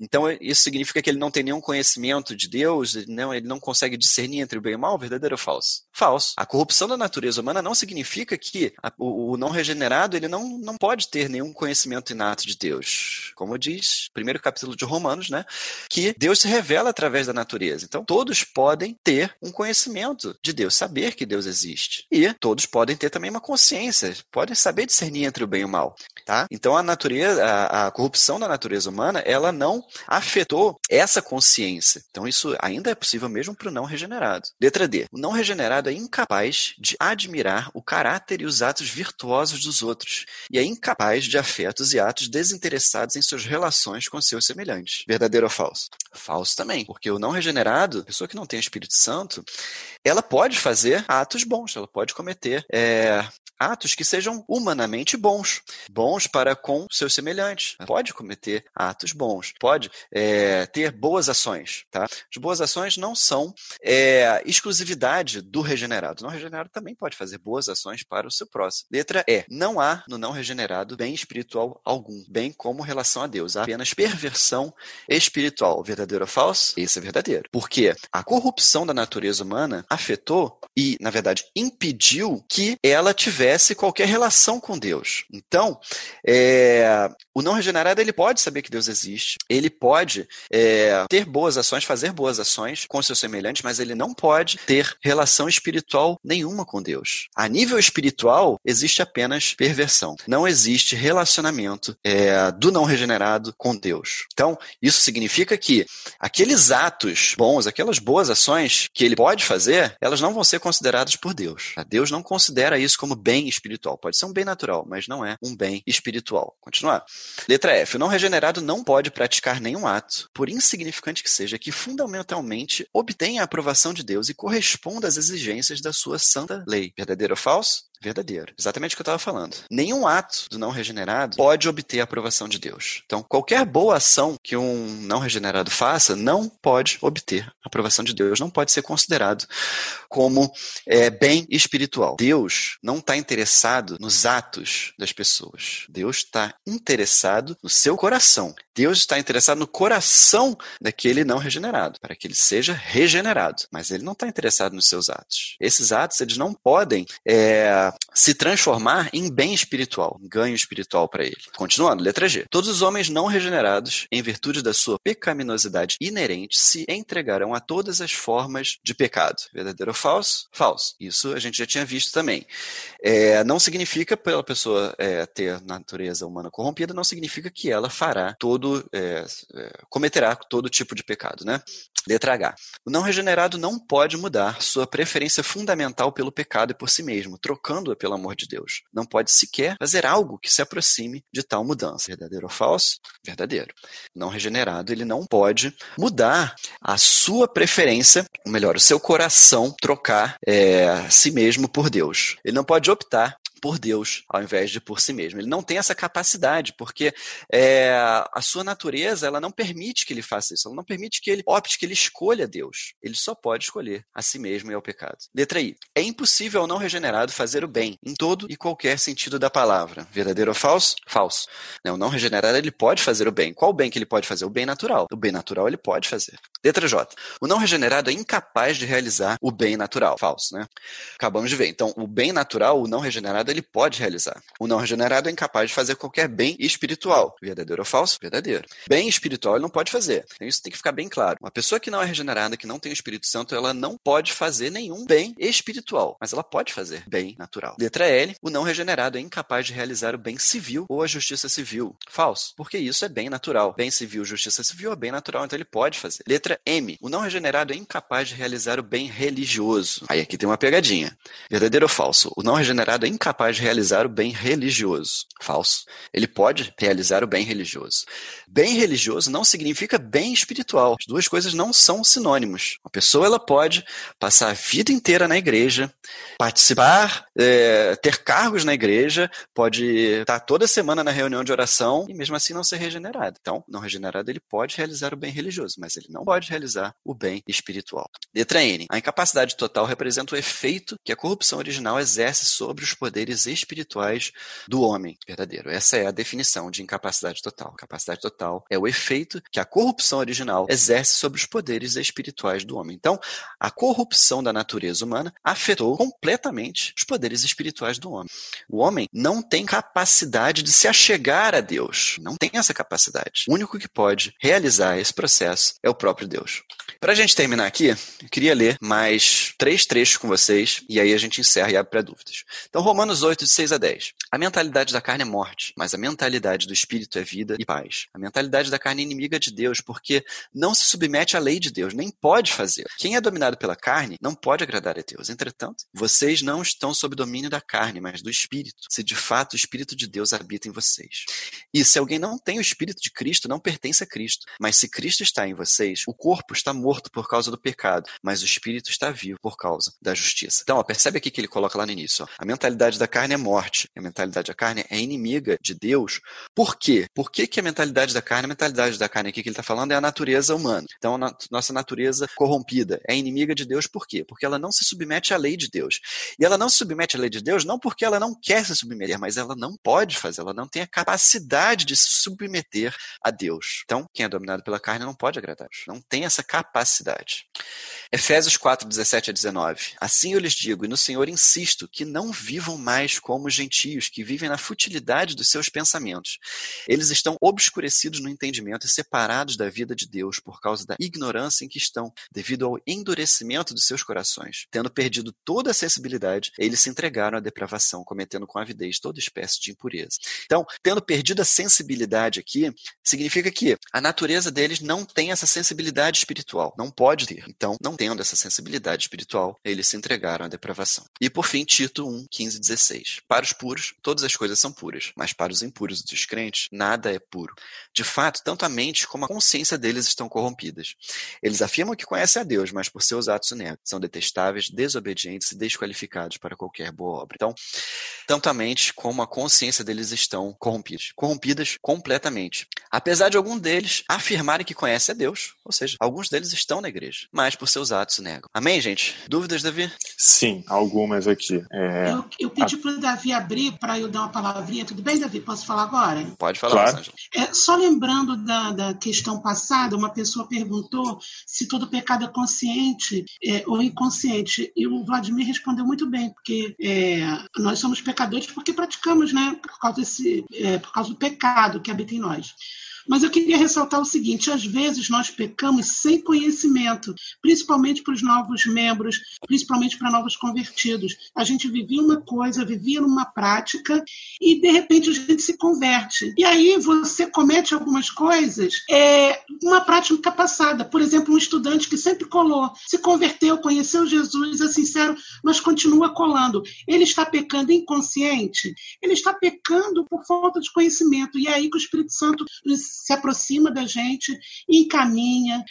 Então, isso significa que ele não tem nenhum conhecimento de Deus, não, ele não consegue discernir entre o bem e o mal, verdadeiro ou falso? Falso. A corrupção da natureza humana não significa que a, o, o, não regenerado ele não, não pode ter nenhum conhecimento inato de Deus. Como diz primeiro capítulo de Romanos, né? Que Deus se revela através da natureza. Então, todos podem ter um conhecimento de Deus, saber que Deus existe. E todos podem podem ter também uma consciência, podem saber discernir entre o bem e o mal, tá? Então a natureza, a, a corrupção da natureza humana, ela não afetou essa consciência. Então isso ainda é possível mesmo para o não regenerado. Letra D. O não regenerado é incapaz de admirar o caráter e os atos virtuosos dos outros e é incapaz de afetos e atos desinteressados em suas relações com seus semelhantes. Verdadeiro ou falso? Falso também, porque o não regenerado, pessoa que não tem Espírito Santo, ela pode fazer atos bons, ela pode cometer é, atos que sejam humanamente bons, bons para com seus semelhantes. Pode cometer atos bons, pode é, ter boas ações. Tá? As boas ações não são é, exclusividade do regenerado. O não regenerado também pode fazer boas ações para o seu próximo. Letra E. Não há no não regenerado bem espiritual algum, bem como relação a Deus. Há apenas perversão espiritual. Verdadeiro ou falso? Esse é verdadeiro. Porque a corrupção da natureza humana afetou e, na verdade, impediu que ela tivesse qualquer relação com Deus. Então, é, o não regenerado ele pode saber que Deus existe, ele pode é, ter boas ações, fazer boas ações com seus semelhantes, mas ele não pode ter relação espiritual nenhuma com Deus. A nível espiritual, existe apenas perversão. Não existe relacionamento é, do não regenerado com Deus. Então, isso significa que aqueles atos bons, aquelas boas ações que ele pode fazer, elas não vão ser consideradas por Deus. Deus não considera isso como bem espiritual. Pode ser um bem natural, mas não é um bem espiritual. Continuar. Letra F. O não regenerado não pode praticar nenhum ato, por insignificante que seja, que fundamentalmente obtenha a aprovação de Deus e corresponda às exigências da sua santa lei. Verdadeiro ou falso? Verdadeiro. Exatamente o que eu estava falando. Nenhum ato do não regenerado pode obter a aprovação de Deus. Então, qualquer boa ação que um não regenerado faça não pode obter a aprovação de Deus, não pode ser considerado como é, bem espiritual. Deus não está interessado nos atos das pessoas. Deus está interessado no seu coração. Deus está interessado no coração daquele não regenerado, para que ele seja regenerado. Mas ele não está interessado nos seus atos. Esses atos, eles não podem é, uh, se transformar em bem espiritual, em ganho espiritual para ele. Continuando, letra G. Todos os homens não regenerados, em virtude da sua pecaminosidade inerente, se entregarão a todas as formas de pecado. Verdadeiro ou falso? Falso. Isso a gente já tinha visto também. É, não significa, pela pessoa é, ter natureza humana corrompida, não significa que ela fará todo, é, é cometerá todo tipo de pecado, né? Letra H. O não regenerado não pode mudar sua preferência fundamental pelo pecado e por si mesmo, trocando-a pelo amor de Deus. Não pode sequer fazer algo que se aproxime de tal mudança. Verdadeiro ou falso? Verdadeiro. Não regenerado, ele não pode mudar a sua preferência, ou melhor, o seu coração, trocar é, si mesmo por Deus. Ele não pode optar por Deus, ao invés de por si mesmo. Ele não tem essa capacidade, porque é, a sua natureza ela não permite que ele faça isso, ela não permite que ele opte, que ele escolha Deus. Ele só pode escolher a si mesmo e ao pecado. Letra I. É impossível ao não regenerado fazer o bem, em todo e qualquer sentido da palavra. Verdadeiro ou falso? Falso. O não regenerado ele pode fazer o bem. Qual o bem que ele pode fazer? O bem natural. O bem natural ele pode fazer. Letra J. O não regenerado é incapaz de realizar o bem natural. Falso, né? Acabamos de ver. Então, o bem natural, o não regenerado, ele pode realizar. O não regenerado é incapaz de fazer qualquer bem espiritual. Verdadeiro ou falso? Verdadeiro. Bem espiritual ele não pode fazer. Então, isso tem que ficar bem claro. Uma pessoa que não é regenerada, que não tem o Espírito Santo, ela não pode fazer nenhum bem espiritual, mas ela pode fazer bem natural. Letra L. O não regenerado é incapaz de realizar o bem civil ou a justiça civil. Falso. Porque isso é bem natural. Bem civil, justiça civil é bem natural, então ele pode fazer. Letra M. O não regenerado é incapaz de realizar o bem religioso. Aí aqui tem uma pegadinha. Verdadeiro ou falso? O não regenerado é incapaz de realizar o bem religioso. Falso. Ele pode realizar o bem religioso. Bem religioso não significa bem espiritual. As duas coisas não são sinônimos. Uma pessoa ela pode passar a vida inteira na igreja, participar, é, ter cargos na igreja, pode estar toda semana na reunião de oração e mesmo assim não ser regenerado. Então, não regenerado ele pode realizar o bem religioso, mas ele não pode realizar o bem espiritual. Letra N. A incapacidade total representa o efeito que a corrupção original exerce sobre os poderes poderes espirituais do homem verdadeiro. Essa é a definição de incapacidade total. Capacidade total é o efeito que a corrupção original exerce sobre os poderes espirituais do homem. Então, a corrupção da natureza humana afetou completamente os poderes espirituais do homem. O homem não tem capacidade de se achegar a Deus. Não tem essa capacidade. O único que pode realizar esse processo é o próprio Deus. Para a gente terminar aqui, eu queria ler mais três trechos com vocês e aí a gente encerra e abre para dúvidas. Então, Romanos 8, de 6 a 10. A mentalidade da carne é morte, mas a mentalidade do espírito é vida e paz. A mentalidade da carne é inimiga de Deus, porque não se submete à lei de Deus, nem pode fazer. Quem é dominado pela carne não pode agradar a Deus. Entretanto, vocês não estão sob domínio da carne, mas do espírito, se de fato o espírito de Deus habita em vocês. E se alguém não tem o espírito de Cristo, não pertence a Cristo. Mas se Cristo está em vocês, o corpo está morto por causa do pecado, mas o espírito está vivo por causa da justiça. Então, ó, percebe aqui que ele coloca lá no início. Ó, a mentalidade da carne é morte, a mentalidade da carne é inimiga de Deus. Por quê? Por que, que a mentalidade da carne, a mentalidade da carne aqui que ele está falando é a natureza humana. Então, a nossa natureza corrompida é inimiga de Deus por quê? Porque ela não se submete à lei de Deus. E ela não se submete à lei de Deus não porque ela não quer se submeter, mas ela não pode fazer, ela não tem a capacidade de se submeter a Deus. Então, quem é dominado pela carne não pode agradar Deus, não tem essa capacidade. Efésios 4, 17 a 19. Assim eu lhes digo, e no Senhor insisto, que não vivam mais como os gentios, que vivem na futilidade dos seus pensamentos. Eles estão obscurecidos no entendimento e separados da vida de Deus por causa da ignorância em que estão, devido ao endurecimento dos seus corações. Tendo perdido toda a sensibilidade, eles se entregaram à depravação, cometendo com avidez toda espécie de impureza. Então, tendo perdido a sensibilidade aqui, significa que a natureza deles não tem essa sensibilidade espiritual, não pode ter. Então, não tendo essa sensibilidade espiritual, eles se entregaram à depravação. E por fim, Tito 1, 15 16. Para os puros, todas as coisas são puras, mas para os impuros e dos crentes, nada é puro. De fato, tanto a mente como a consciência deles estão corrompidas. Eles afirmam que conhecem a Deus, mas por seus atos o negam. São detestáveis, desobedientes e desqualificados para qualquer boa obra. Então, tanto a mente como a consciência deles estão corrompidas. Corrompidas completamente. Apesar de algum deles afirmarem que conhecem a Deus, ou seja, alguns deles estão na igreja, mas por seus atos negam. Amém, gente? Dúvidas, Davi? Sim, algumas aqui. É... Eu, eu, pedi a... para o Davi abrir para eu dar uma palavrinha. Tudo bem, Davi? Posso falar agora? Pode falar, claro. É, só lembrando da, da questão passada, uma pessoa perguntou se todo pecado é consciente é, ou inconsciente. E o Vladimir respondeu muito bem, porque é, nós somos pecadores porque praticamos, né? Por causa, desse, é, por causa do pecado que habita em nós. Mas eu queria ressaltar o seguinte: às vezes nós pecamos sem conhecimento, principalmente para os novos membros, principalmente para novos convertidos. A gente vivia uma coisa, vivia numa prática e de repente a gente se converte. E aí você comete algumas coisas, é, uma prática passada. Por exemplo, um estudante que sempre colou, se converteu, conheceu Jesus, é sincero, mas continua colando. Ele está pecando inconsciente? Ele está pecando por falta de conhecimento. E é aí que o Espírito Santo se aproxima da gente encaminha.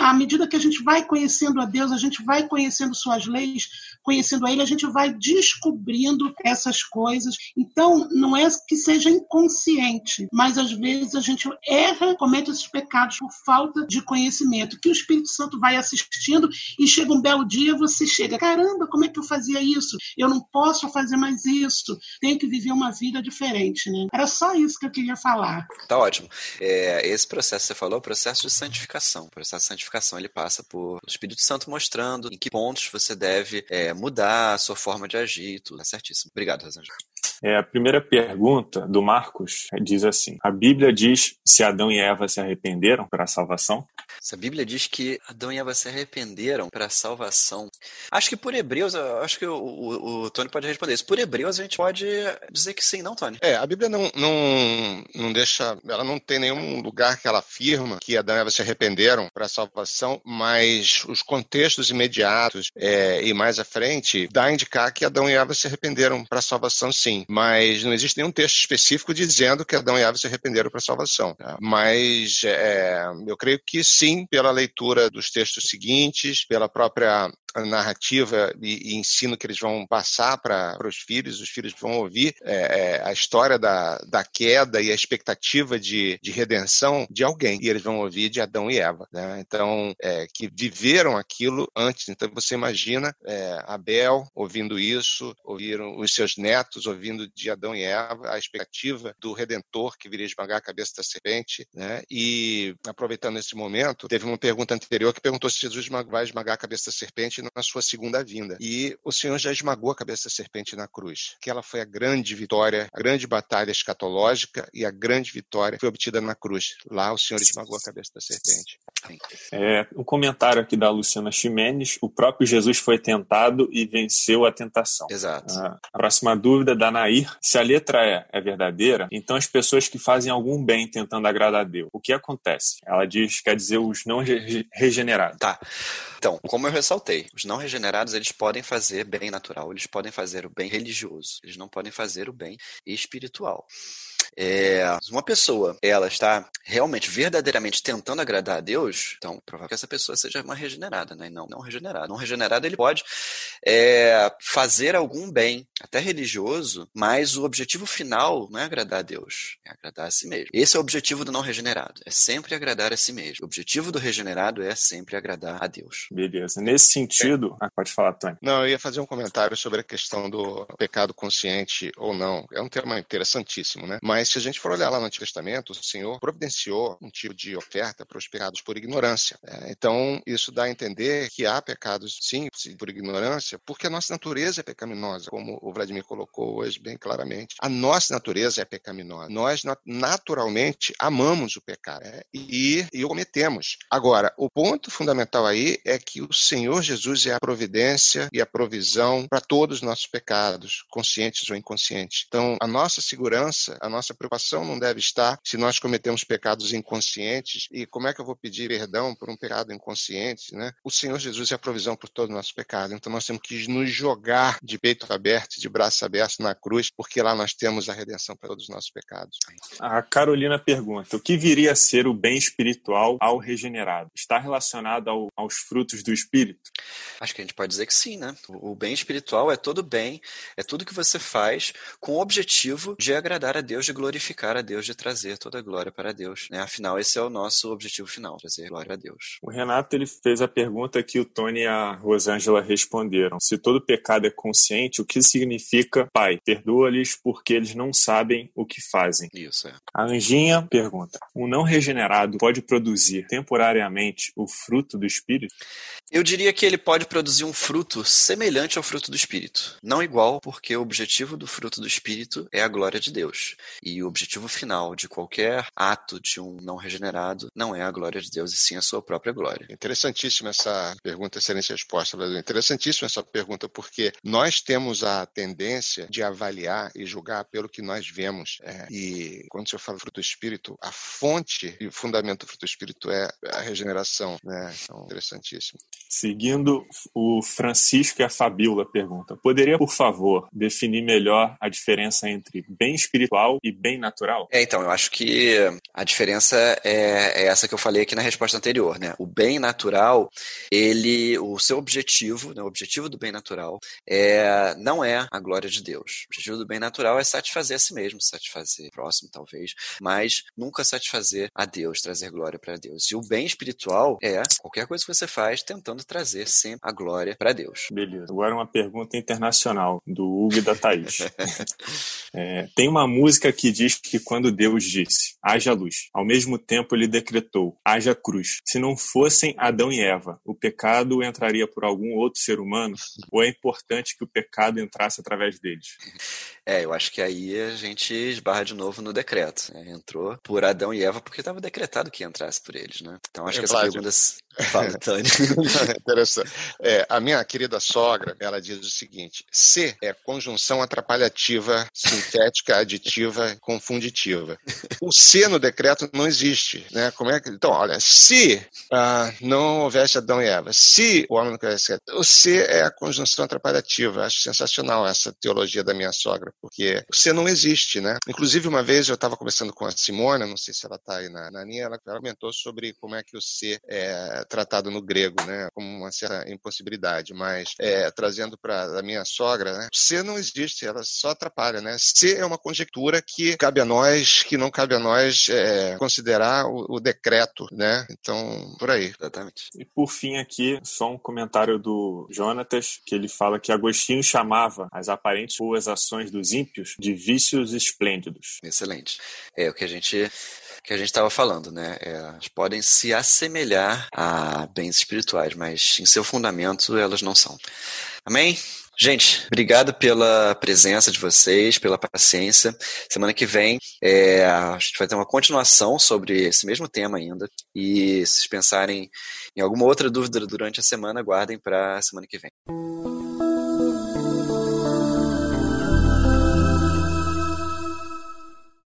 À medida que a gente vai conhecendo a Deus, a gente vai conhecendo suas leis, conhecendo a Ele, a gente vai descobrindo essas coisas. Então, não é que seja inconsciente, mas às vezes a gente erra, comete esses pecados por falta de conhecimento, que o Espírito Santo vai assistindo e chega um belo dia, você chega, caramba, como é que eu fazia isso? Eu não posso fazer mais isso, tenho que viver uma vida diferente, né? Era só isso que eu queria falar. Tá ótimo. É, esse processo que você falou é o processo de santificação. O processo de santificação ele passa por o Espírito Santo mostrando em que pontos você deve é, mudar a sua forma de agir, tudo. É certíssimo. Obrigado, Rosângela. É, a primeira pergunta do Marcos diz assim: A Bíblia diz se Adão e Eva se arrependeram para a salvação? Se a Bíblia diz que Adão e Eva se arrependeram para a salvação, acho que por Hebreus, acho que o, o, o, Tony pode responder isso. Por Hebreus a gente pode dizer que sim, não, Tony? É, a Bíblia não, não, não deixa, ela não tem nenhum lugar que ela afirma que Adão e Eva se arrependeram para a salvação, mas os contextos imediatos é, e mais à frente dá a indicar que Adão e Eva se arrependeram para a salvação, sim mas não existe nenhum texto específico dizendo que Adão e Eva se arrependeram para a salvação. Tá? Mas é, eu creio que sim, pela leitura dos textos seguintes, pela própria narrativa e, e, ensino que eles vão passar para os filhos. Os filhos vão ouvir é, é, a história da, da queda e a expectativa de, de redenção de alguém. E eles vão ouvir de Adão e Eva. Né? Então, é, que viveram aquilo antes. Então, você imagina é, Abel ouvindo isso, ouviram os seus netos ouvindo de Adão e Eva a expectativa do Redentor que viria esmagar a cabeça da serpente. Né? E, aproveitando esse momento, teve uma pergunta anterior que perguntou se Jesus vai esmagar a cabeça da serpente na sua segunda vinda. E o Senhor já esmagou a cabeça da serpente na cruz. Que ela foi a grande vitória, a grande batalha escatológica e a grande vitória foi obtida na cruz. Lá o Senhor esmagou a cabeça da serpente. É, um comentário aqui da Luciana Ximenes: o próprio Jesus foi tentado e venceu a tentação. Exato. Ah, a próxima dúvida da Nair: se a letra E é verdadeira, então as pessoas que fazem algum bem tentando agradar a Deus, o que acontece? Ela diz, quer dizer, os não regenerados. Tá. Então, como eu ressaltei, os não regenerados eles podem fazer bem natural, eles podem fazer o bem religioso, eles não podem fazer o bem espiritual. É, uma pessoa ela está realmente, verdadeiramente tentando agradar a Deus, então provável que essa pessoa seja uma regenerada, né? E não, não regenerada. Não regenerado ele pode é, fazer algum bem, até religioso, mas o objetivo final não é agradar a Deus, é agradar a si mesmo. Esse é o objetivo do não regenerado, é sempre agradar a si mesmo. O objetivo do regenerado é sempre agradar a Deus. Beleza. Nesse sentido, ah, pode falar, Tony. Não, eu ia fazer um comentário sobre a questão do pecado consciente ou não. É um tema interessantíssimo, né? Mas se a gente for olhar lá no Antigo Testamento, o Senhor providenciou um tipo de oferta para os pecados por ignorância. É, então, isso dá a entender que há pecados, sim, por ignorância, porque a nossa natureza é pecaminosa, como o Vladimir colocou hoje bem claramente. A nossa natureza é pecaminosa. Nós, naturalmente, amamos o pecado é, e, e o cometemos. Agora, o ponto fundamental aí é que o Senhor Jesus é a providência e a provisão para todos os nossos pecados, conscientes ou inconscientes. Então, a nossa segurança, a nossa preocupação não deve estar se nós cometemos pecados inconscientes e como é que eu vou pedir perdão por um pecado inconsciente, né? O Senhor Jesus é a provisão por todo o nosso pecado. Então nós temos que nos jogar de peito aberto, de braço aberto na cruz, porque lá nós temos a redenção para todos os nossos pecados. A Carolina pergunta: o que viria a ser o bem espiritual ao regenerado? Está relacionado ao, aos frutos do espírito? Acho que a gente pode dizer que sim, né? O bem espiritual é todo bem, é tudo que você faz com o objetivo de agradar a Deus, de glorificar a Deus, de trazer toda a glória para Deus. Né? Afinal, esse é o nosso objetivo final, trazer glória a Deus. O Renato ele fez a pergunta que o Tony e a Rosângela responderam. Se todo pecado é consciente, o que significa, Pai, perdoa-lhes porque eles não sabem o que fazem? Isso é. A Anjinha pergunta: um não regenerado pode produzir temporariamente o fruto do Espírito? Eu diria que ele pode produzir um fruto semelhante ao fruto do Espírito. Não igual, porque o objetivo do fruto do Espírito é a glória de Deus. E o objetivo final de qualquer ato de um não regenerado não é a glória de Deus, e sim a sua própria glória. Interessantíssima essa pergunta, excelente resposta, Brasil. Interessantíssima essa pergunta, porque nós temos a tendência de avaliar e julgar pelo que nós vemos. É, e quando você fala fruto do Espírito, a fonte e o fundamento do fruto do Espírito é a regeneração. Né? Então, interessantíssimo. Seguindo, o Francisco e a Fabiola perguntam: poderia, por favor, definir melhor a diferença entre bem espiritual e bem natural? É, então, eu acho que a diferença é, é, essa que eu falei aqui na resposta anterior, né? O bem natural, ele, o seu objetivo, né, o objetivo do bem natural é, não é a glória de Deus. O objetivo do bem natural é satisfazer a si mesmo, satisfazer o próximo, talvez, mas nunca satisfazer a Deus, trazer glória para Deus. E o bem espiritual é qualquer coisa que você faz tentando trazer sempre a glória para Deus. Beleza. Agora uma pergunta internacional do Hugo e da Thaís. é, tem uma música que diz que quando Deus disse, haja luz, ao mesmo tempo ele decretou, haja cruz. Se não fossem Adão e Eva, o pecado entraria por algum outro ser humano? Ou é importante que o pecado entrasse através deles? É, eu acho que aí a gente esbarra de novo no decreto. Né? Entrou por Adão e Eva porque estava decretado que entrasse por eles, né? Então acho é, que essa Vládio. pergunta Fala, Tânia. Interessante. É, a minha querida sogra, ela diz o seguinte: C é conjunção atrapalhativa, sintética, aditiva confunditiva. o se no decreto não existe, né? Como é que então, olha, se ah, não houvesse Adão e Eva, se o homem não quisesse, o se é a conjunção atrapalhativa. Acho sensacional essa teologia da minha sogra, porque o se não existe, né? Inclusive uma vez eu estava conversando com a Simona, não sei se ela está aí na, na linha, ela comentou sobre como é que o se é tratado no grego, né? Como uma certa impossibilidade, mas é, trazendo para a minha sogra, né? O se não existe, ela só atrapalha, né? Se é uma conjectura que cabe a nós, que não cabe a nós é, considerar o, o, decreto, né? Então, por aí. Exatamente. E por fim aqui, só um comentário do Jonatas, que ele fala que Agostinho chamava as aparentes boas ações dos ímpios de vícios esplêndidos. Excelente. É o que a gente que a gente estava falando, né? É, elas podem se assemelhar a bens espirituais, mas em seu fundamento elas não são. Amém? Gente, obrigado pela presença de vocês, pela paciência. Semana que vem é, a gente vai ter uma continuação sobre esse mesmo tema ainda. E se vocês pensarem em alguma outra dúvida durante a semana, guardem para semana que vem.